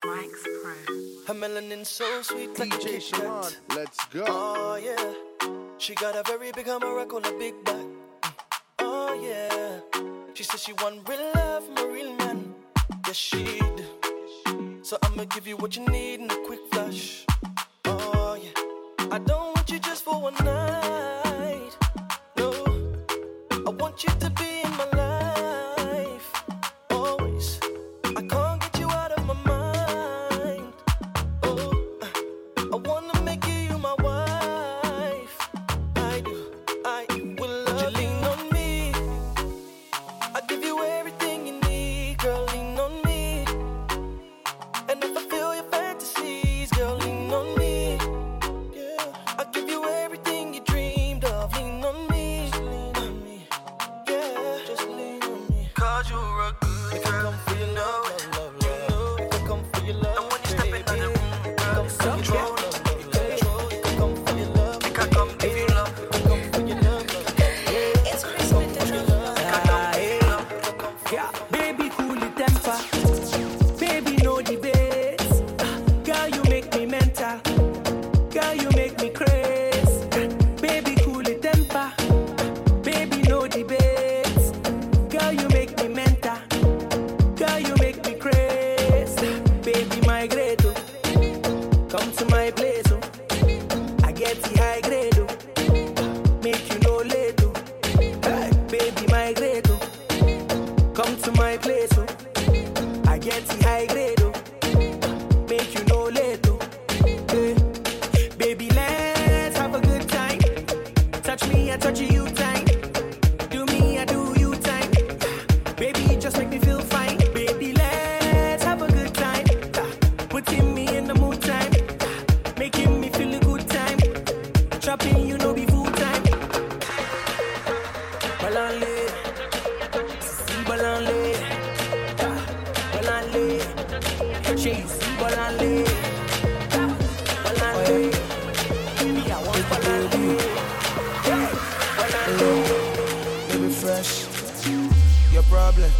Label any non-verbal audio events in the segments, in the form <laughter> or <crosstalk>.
Her melanin so sweet like a DJ Kit Sharon, let's go. Oh yeah, she got a very big hammer on a big back. Mm. Oh yeah, she said she want real love from a real man. Yes she do. So I'ma give you what you need in a quick flash. Oh yeah, I don't want you just for one night. No, I want you to Baby. Yeah, fresh, your problem,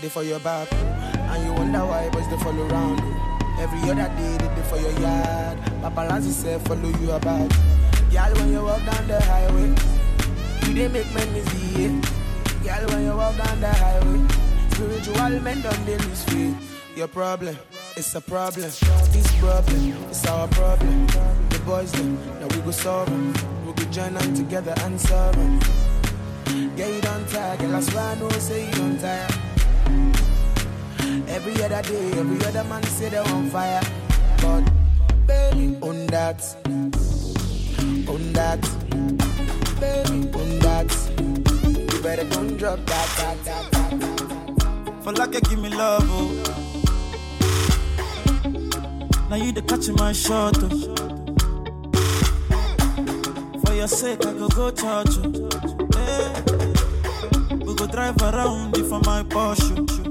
they for your back. And you wonder why boys they follow around. Every other day they dey for your yard. Paparazzi say follow you about. Girl, when you walk down the highway, you they make men see it. Girl, when you walk down the highway, spiritual men don't they lose faith. Your problem, it's a problem. This problem, it's our problem. The boys them, now we go solve 'em. We go join them together and solve 'em. Yeah, you don't tire, girl. I swear I know, say you don't tire. Every other day, every other man say they're on fire. But, baby, on that, on that. You better don't drop that, that, that, that. For like you give me love, oh. Now you the catch my shot, oh. For your sake, I go go church, oh. Eh. We go drive around you for my Porsche.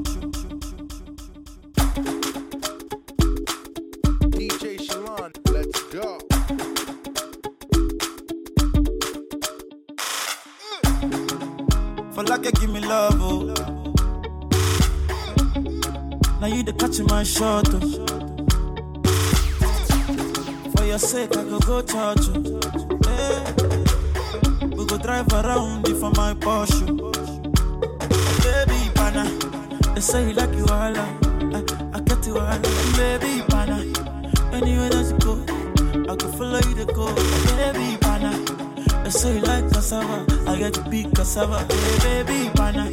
Like you give me love, oh. Now you the catch my shot, oh. For your sake, I go go church, oh. Eh. We go drive around you for my Porsche. Baby, pana, they say you like you all, I, I get you all, baby, pana. Anywhere that you go, I can follow you to go, baby, pana. They say you like cassava, I get to be cassava, hey, baby, pana.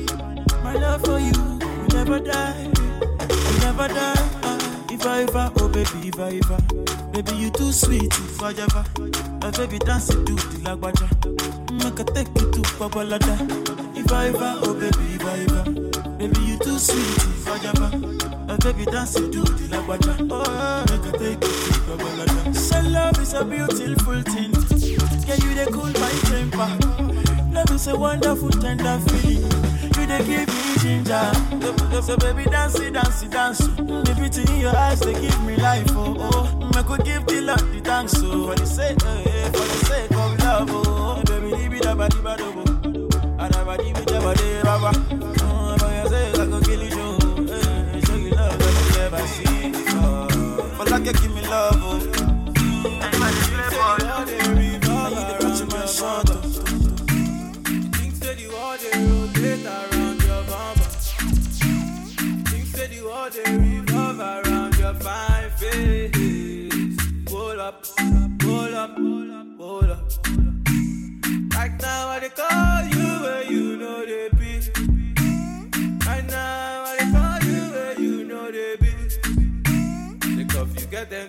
My love for you, will never die, will never die. ah. If I ever, oh baby, if I ever, baby you too sweet, if I ever, my baby dance to the lagwaja, make I take you to Babalada. If I ever, oh baby, if I ever, baby you too sweet, if I ever, my baby dance to the lagwaja, oh make I take you to Babalada. So love is a beautiful thing, yeah you they cool my temper. Love is a wonderful tender feeling. You they give me ginger. So, so baby dance it, dance it, dance. The beauty in your eyes they give me life. Oh oh, I could give the Lord the thanks. Oh for the sake, eh, eh, for the sake of love. Oh baby, leave it up, di ba do bo. Adaba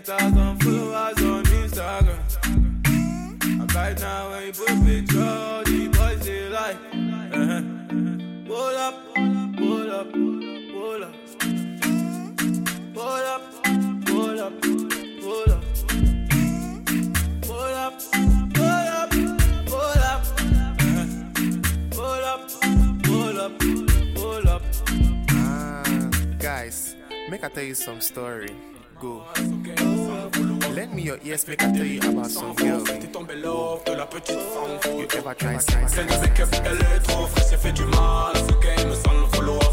ten thousand followers on Instagram. And right now when you put the boys they like. Uh-huh. Hold up, hold up, hold up. Hold up, guys, make I tell you some story. Go. Lend me your ears, make I tell you about some girl. T'es tombé love de la petite femme You ever try sex? Elle ne make up, elle est trop fraîche, elle fait du mal à ce game sans le vouloir.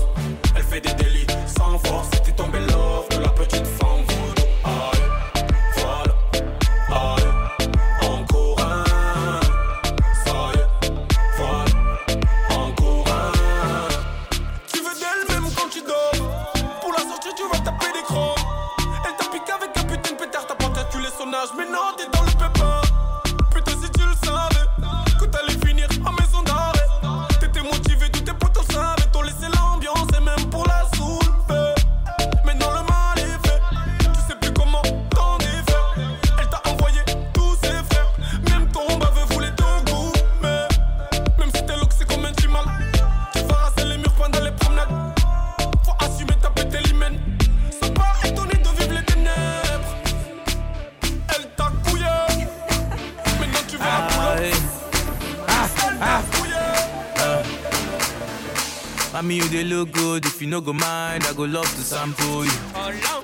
Elle fait des délits sans force, t'es tombé love de la petite femme calculé son âge, no go mind, I go love to sample you.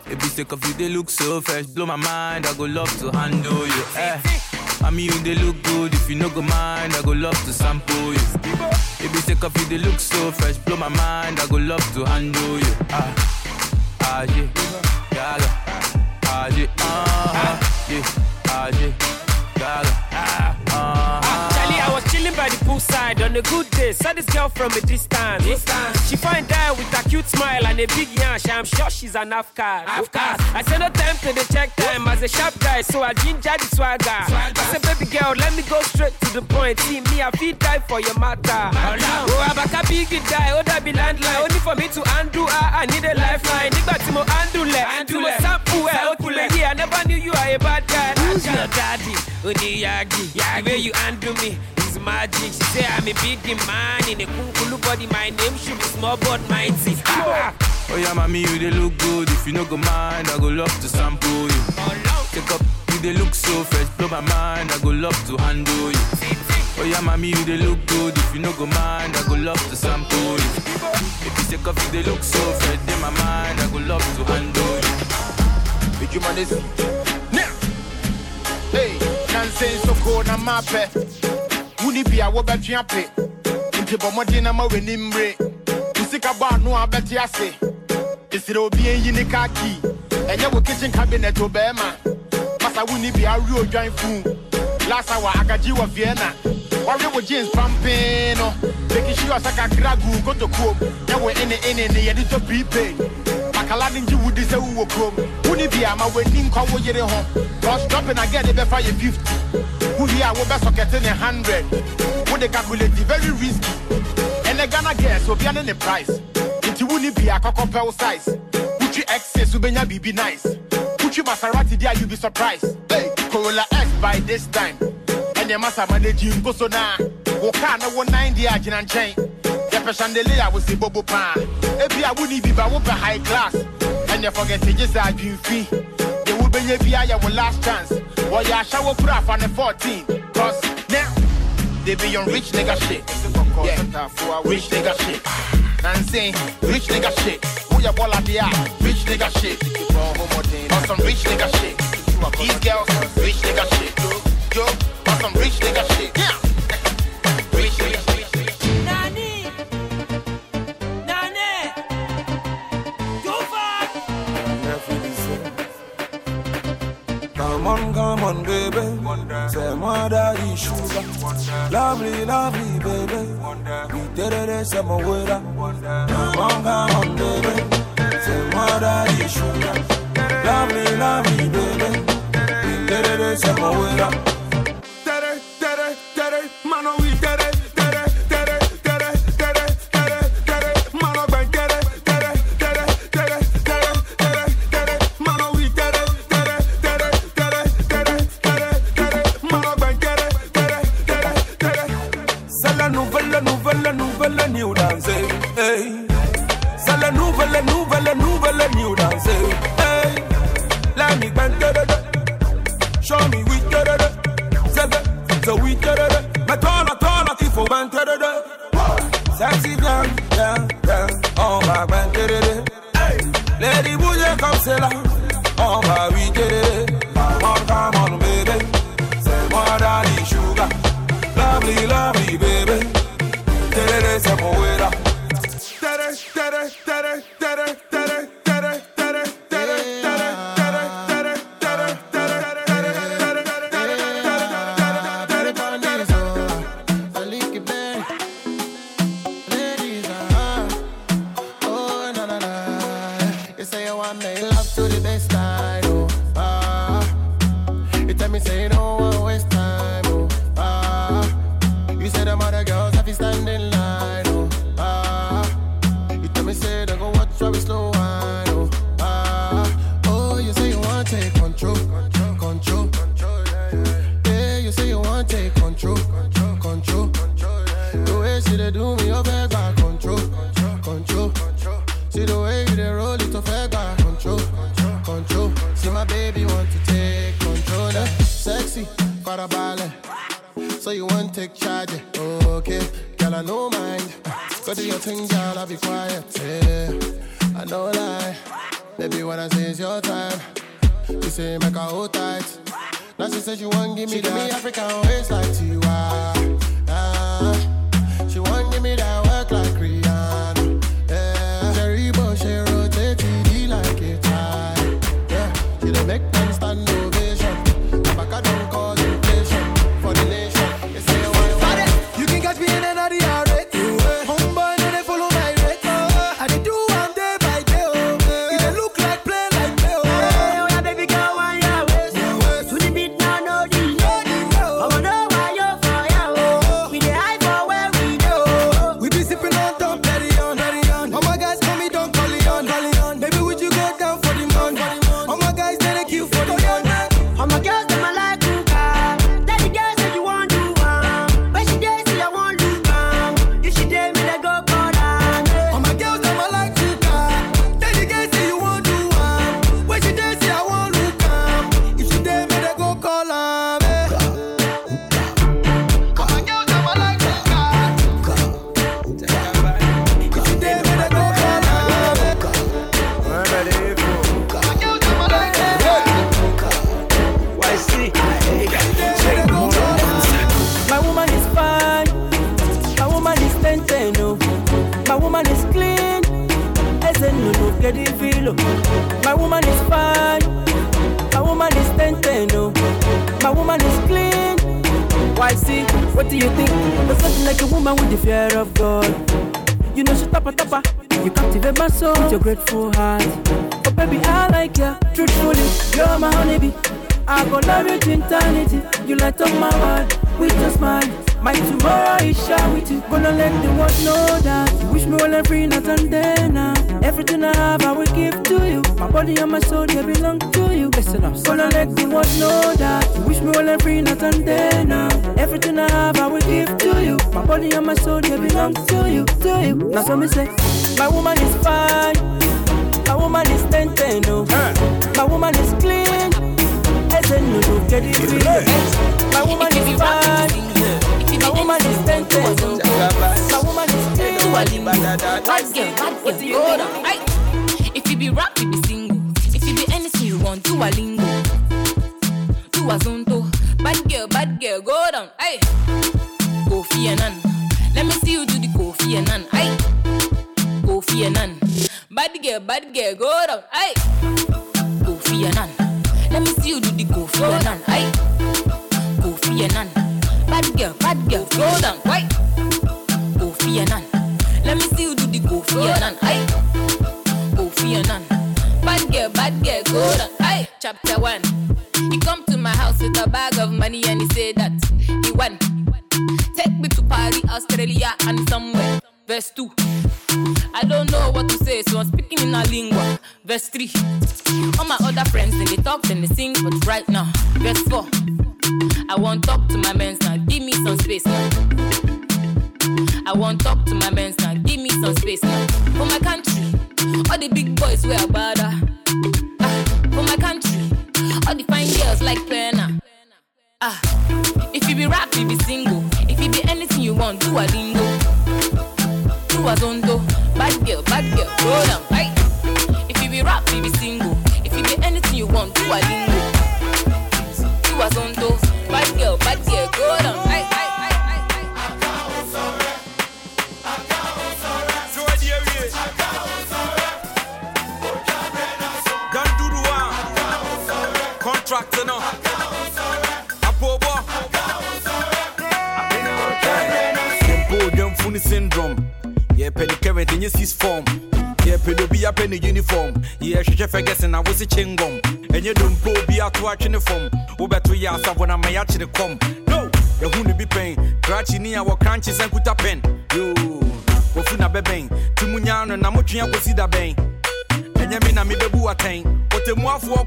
If you sick of you, they look so fresh. Blow my mind, I go love to handle you. Eh. Mommy, you they look good. If you no go mind, I go love to sample you. If you sick of you, they look so fresh. Blow my mind, I go love to handle you. Ah, ah yeah, yeah, ah yeah, ah yeah, ah yeah, ah ah. Poolside on a good day. Saw this girl from a distance. She find out with a cute smile and a big yash. I'm sure she's an Afghan. I said no time to the check time as a sharp guy, so I ginger the swagger. I said, baby girl, let me go straight to the point. See me, I feel die for your matter. Oh, I'm a big guy, oh, that be landline. Only for me to undo, I, I need a lifeline. Nigga, Timo, undo le, to a sample. Yeah, I never knew you are a bad guy. Who's your daddy? Oniyagi. The way you undo me magic. She say I'm a big man in a kunkulu body. My name should be small but mighty. Ah, Oh yeah, mommy, you they look good. If you no go mind, I go love to sample you. Take up, you they look so fresh. Blow my mind, I go love to handle you. Oh yeah, mommy, you they look good. If you no go mind, I go love to sample you. If you take up, you they look so fresh. In my mind, I go love to handle you. Ejuma ne si. Now. Hey, nonsense so cold na mape. Wuni bia wo betwe ape. Nti bɔ mmɔden na ma w'ani mmere. Musika bɔ ano a bɛte ase. Esere obi enyi ne kaa key. Ɛnyɛ wo kitchen cabinet o bɛɛma. Masa wuni bia fun. Last hour agagye wɔ Vienna. Wɔwe wo jeans pampee no. Making sure sɛ kakra gu kotokuom. Nyɛ wo ene ene ne yɛde tɔ prepaid. Makala ne ngye wudi sɛ wowɔ kurom. Wuni bia ma w'ani nkɔ wo yere ho. Cause dropping again de bɛfa yɛ 50. Wohi a wobɛsɔkɛte ne 100. Wode calculate very risky. Ɛnɛ Ghana girls be ne ne price. Nti wuni bia kɔkɔ pɛ wo size. Wotwi excess wobɛnya biribi nice. Wotwi Maserati dia you be surprised. Hey, Corolla X by this time. Ɛnyɛ masa managing nkoso na. Wo car na wo 90 agyina nkyɛn. Yɛpɛ chandelier wo si bobo paa. Ebi a wuni bi ba wopɛ high class. And Ɛnyɛ forget to gye sɛ adwemfi. Wobɛnya bia yɛ wo last chance. Wɔyɛ ahyɛ kura afa ne 14. Cause now they be on rich nigga shit. Yeah, rich nigga shit. Nancy, rich nigga shit. Who ya bola dia? Rich nigga shit. On some rich nigga shit. These girls, rich nigga shit. Yo, on some rich nigga shit. Yeah. On, come on, baby. Say more daddy sugar. Lovely, lovely, baby. We did it, with her. Come on, come on, baby. Say more daddy sugar. Lovely, lovely, baby. We did it, say more That's it. gotta go. Go do your thing, girl, I'll be quiet. Yeah, I know lie. Baby, when I say it's your time, you say make her hold tight. Now she says she want give me that. Give me African waist like. Ah, My woman is clean. Why see? What do you think? There's nothing like a woman with the fear of God. You know she tapa tapa. You captivate my soul with your grateful heart. Oh baby, I like ya. Truthfully, you're my honeybee. I go love you to eternity. You light up my world with your smile. My tomorrow is you. Gonna let the world know that you wish me well and free, not and then now. Everything I have, I will give to you. My body and my soul, they belong to you. Listen up. Gonna let the world know that you wish me well and free, not and then now. Everything I have, I will give to you. My body and my soul, they belong to you, to you. Now so me say, my woman is fine. My woman is ten ten, oh. My woman is clean. I said no, no, get it. My woman is fine. Bad girl, bad girl, hold on. If you be rap, you be single. If you be anything you want, do a lingo. Do a zonto. Bad girl, bad girl, go down. Aye. Kofi Annan. Let me see you do the Kofi Annan. Aye. Kofi Annan. Bad girl, bad girl, go down. Aye. Chapter one. He come to my house with a bag of money and he said that he won. Take me to Paris, Australia, and somewhere. Verse 2. I don't know what to say, so I'm speaking in a lingua. Verse 3. All my other friends, then they talk then they sing, but right now. Verse 4. I want talk to my men now, give me some space now. I want talk to my men now, give me some space now. For my country, all the big boys bada. Ah, for my country, all the fine girls like Pena. Ah, if you be rap, you be single. If you be anything you want, do a lingo. Do a zondo. Bad girl, bad girl, go down. Right? If you be rap, you be single. If you be anything you want, do a lingo. Guessing I was a chingom. And you don't go be out to watch uniform. Over two years, I wanna my actually come. No, you wouldn't be paying. Cratchy near our crunches and put a pen. You, Wofuna bebeng. Tumunyano, Namutria was see the bang. ɛnyɛ me na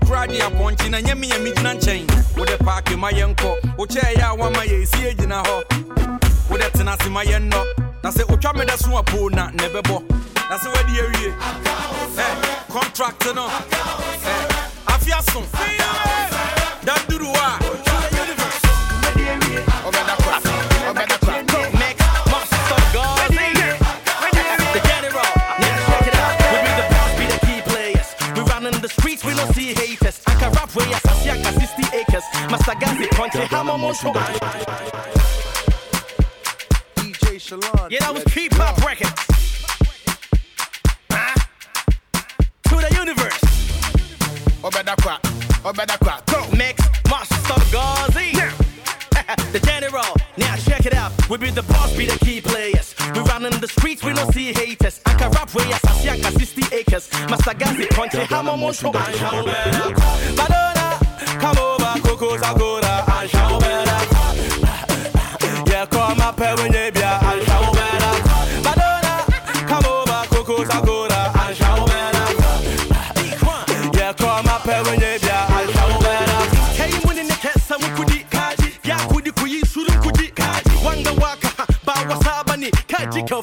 kora de apɔnkye na nyɛ me yɛ megyina nkyɛn wode paake ma yɛnkɔ wokyɛɛ yɛ a woama yɛ ɛsie gyina hɔ wode tena ase ma yɛnnɔ na sɛ wotwa meda so apoo na na ɛbɛbɔ na sɛ wadi awie Eh, contract no Eh, Make monster Gazi. The general, yeah, check it out. We be the boss, be the key players. We run in the streets, we see. I can rap way I see, I got 60 acres. Master Gazi, punch it, hammer, more sugar. DJ Shaylan. Yeah, that was Keep Pop Records. Obedakwa, Obedakwa, go. Mix, Master Gazi. <laughs> the general, now check it out. We be the boss, be the key players. We run in the streets, we don't see haters. I can rap way as I see, I got 60 acres. Master Gazi, punch it, hammer, more. Madonna,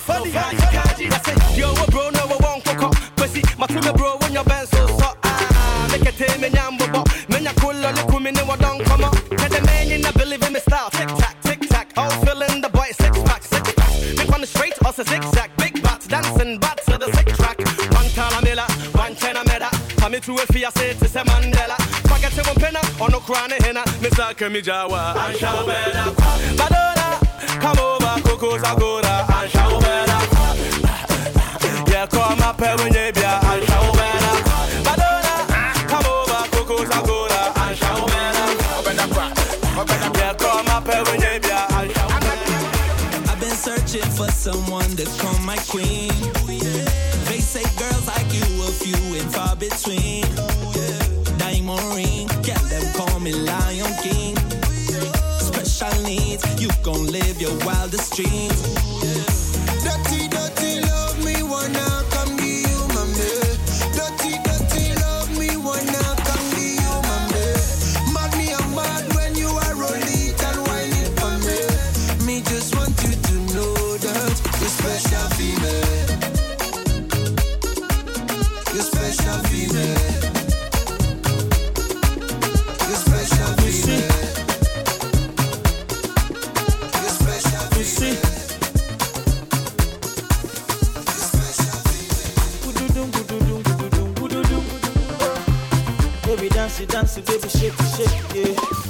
kaji. I say, yo, a bro, no, I won't cook up. Kwesi, matume bro, when your band so so. Ah, make it tame me nyambo bo. Menya kula le kumi ne wa don't come up. Tell the man you not believe in me style. Tick tack, tick tack. All feeling the boy six pack, six pack. Make on the straight, also zigzag. Big bats dancing, bats to the six track. One calamilla, one tenor meda. Come to a fia say to say Mandela. Forget to one penna, on no crown henna. Mr. Kamijawa, and show better. Madonna, come over, Coco's Agora, uh, show better. Yeah, come up here when you be and show better. Madonna, come over, Coco's Agora, show better. Yeah, here when uh, you be and show. I've been searching for someone to call my queen. They say girls like you a few and far between. Diamond ring, yeah, them call me Lion King. Special needs, you gon' live your wildest dreams. Dirty, dance baby shake shake yeah.